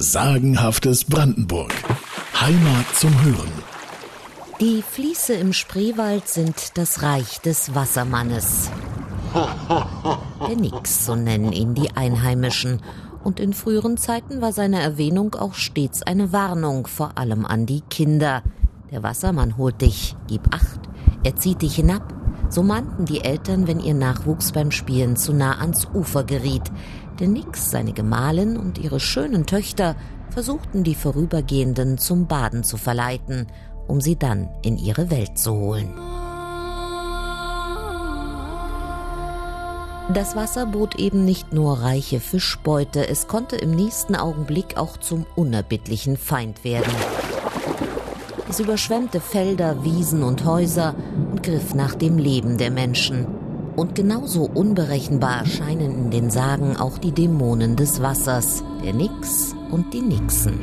Sagenhaftes Brandenburg. Heimat zum Hören. Die Fließe im Spreewald sind das Reich des Wassermannes. Der Nix, so nennen ihn die Einheimischen. Und in früheren Zeiten war seine Erwähnung auch stets eine Warnung, vor allem an die Kinder. Der Wassermann holt dich, gib acht, er zieht dich hinab. So mahnten die Eltern, wenn ihr Nachwuchs beim Spielen zu nah ans Ufer geriet. Denn Nix, seine Gemahlin und ihre schönen Töchter versuchten die Vorübergehenden zum Baden zu verleiten, um sie dann in ihre Welt zu holen. Das Wasser bot eben nicht nur reiche Fischbeute, es konnte im nächsten Augenblick auch zum unerbittlichen Feind werden. Es überschwemmte Felder, Wiesen und Häuser griff nach dem Leben der Menschen. Und genauso unberechenbar erscheinen in den Sagen auch die Dämonen des Wassers, der Nix und die Nixen.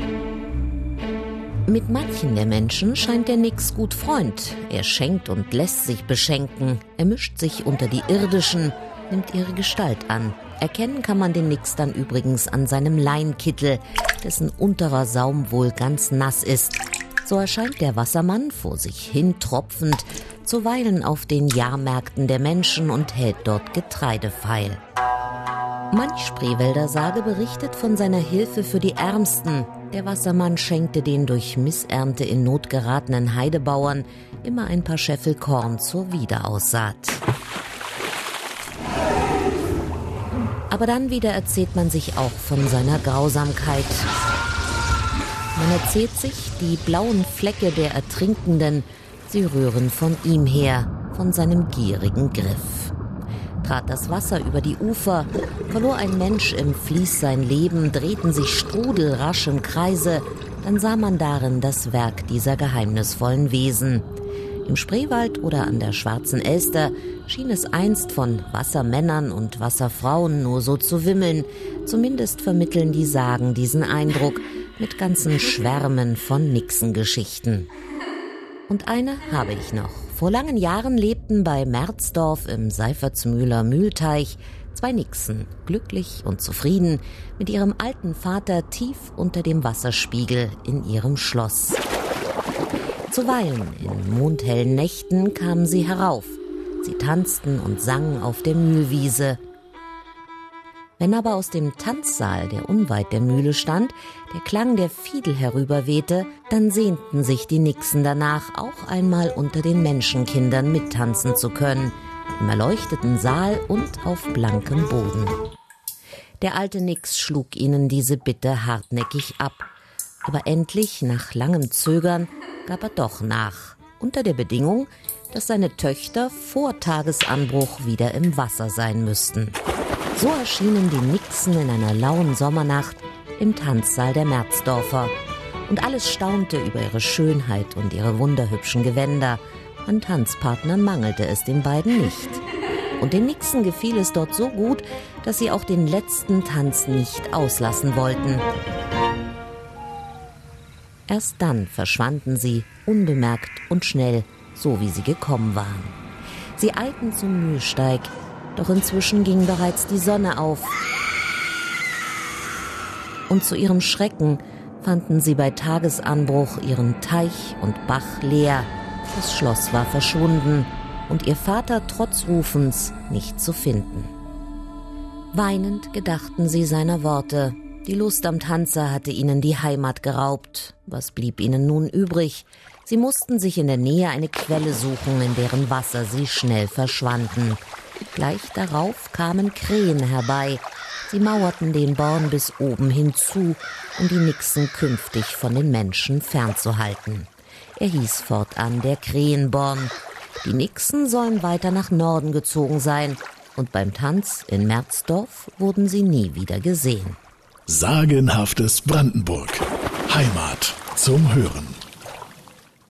Mit manchen der Menschen scheint der Nix gut Freund. Er schenkt und lässt sich beschenken. Er mischt sich unter die Irdischen, nimmt ihre Gestalt an. Erkennen kann man den Nix dann übrigens an seinem Leinkittel, dessen unterer Saum wohl ganz nass ist. So erscheint der Wassermann vor sich hin tropfend, zuweilen auf den Jahrmärkten der Menschen und hält dort Getreide feil. Manch Spreewälder Sage berichtet von seiner Hilfe für die Ärmsten. Der Wassermann schenkte den durch Missernte in Not geratenen Heidebauern immer ein paar Scheffel Korn zur Wiederaussaat. Aber dann wieder erzählt man sich auch von seiner Grausamkeit. Man erzählt sich, die blauen Flecke der Ertrinkenden Sie rühren von ihm her, von seinem gierigen Griff. Trat das Wasser über die Ufer, verlor ein Mensch im Fließ sein Leben, drehten sich Strudel rasch im Kreise, dann sah man darin das Werk dieser geheimnisvollen Wesen. Im Spreewald oder an der Schwarzen Elster schien es einst von Wassermännern und Wasserfrauen nur so zu wimmeln. Zumindest vermitteln die Sagen diesen Eindruck mit ganzen Schwärmen von Nixengeschichten. Und eine habe ich noch. Vor langen Jahren lebten bei Merzdorf im Seifertsmühler Mühlteich zwei Nixen, glücklich und zufrieden, mit ihrem alten Vater tief unter dem Wasserspiegel in ihrem Schloss. Zuweilen in mondhellen Nächten kamen sie herauf. Sie tanzten und sangen auf der Mühlwiese, wenn aber aus dem Tanzsaal, der unweit der Mühle stand, der Klang der Fiedel herüberwehte, dann sehnten sich die Nixen danach, auch einmal unter den Menschenkindern mittanzen zu können, im erleuchteten Saal und auf blankem Boden. Der alte Nix schlug ihnen diese Bitte hartnäckig ab, aber endlich, nach langem Zögern, gab er doch nach, unter der Bedingung, dass seine Töchter vor Tagesanbruch wieder im Wasser sein müssten. So erschienen die Nixen in einer lauen Sommernacht im Tanzsaal der Merzdorfer. Und alles staunte über ihre Schönheit und ihre wunderhübschen Gewänder. An Tanzpartnern mangelte es den beiden nicht. Und den Nixen gefiel es dort so gut, dass sie auch den letzten Tanz nicht auslassen wollten. Erst dann verschwanden sie, unbemerkt und schnell, so wie sie gekommen waren. Sie eilten zum Mühlsteig, doch inzwischen ging bereits die Sonne auf. Und zu ihrem Schrecken fanden sie bei Tagesanbruch ihren Teich und Bach leer. Das Schloss war verschwunden und ihr Vater trotz Rufens nicht zu finden. Weinend gedachten sie seiner Worte. Die Lust am Tanze hatte ihnen die Heimat geraubt. Was blieb ihnen nun übrig? Sie mussten sich in der Nähe eine Quelle suchen, in deren Wasser sie schnell verschwanden. Gleich darauf kamen Krähen herbei. Sie mauerten den Born bis oben hinzu, um die Nixen künftig von den Menschen fernzuhalten. Er hieß fortan der Krähenborn. Die Nixen sollen weiter nach Norden gezogen sein, und beim Tanz in Merzdorf wurden sie nie wieder gesehen. Sagenhaftes Brandenburg. Heimat zum Hören.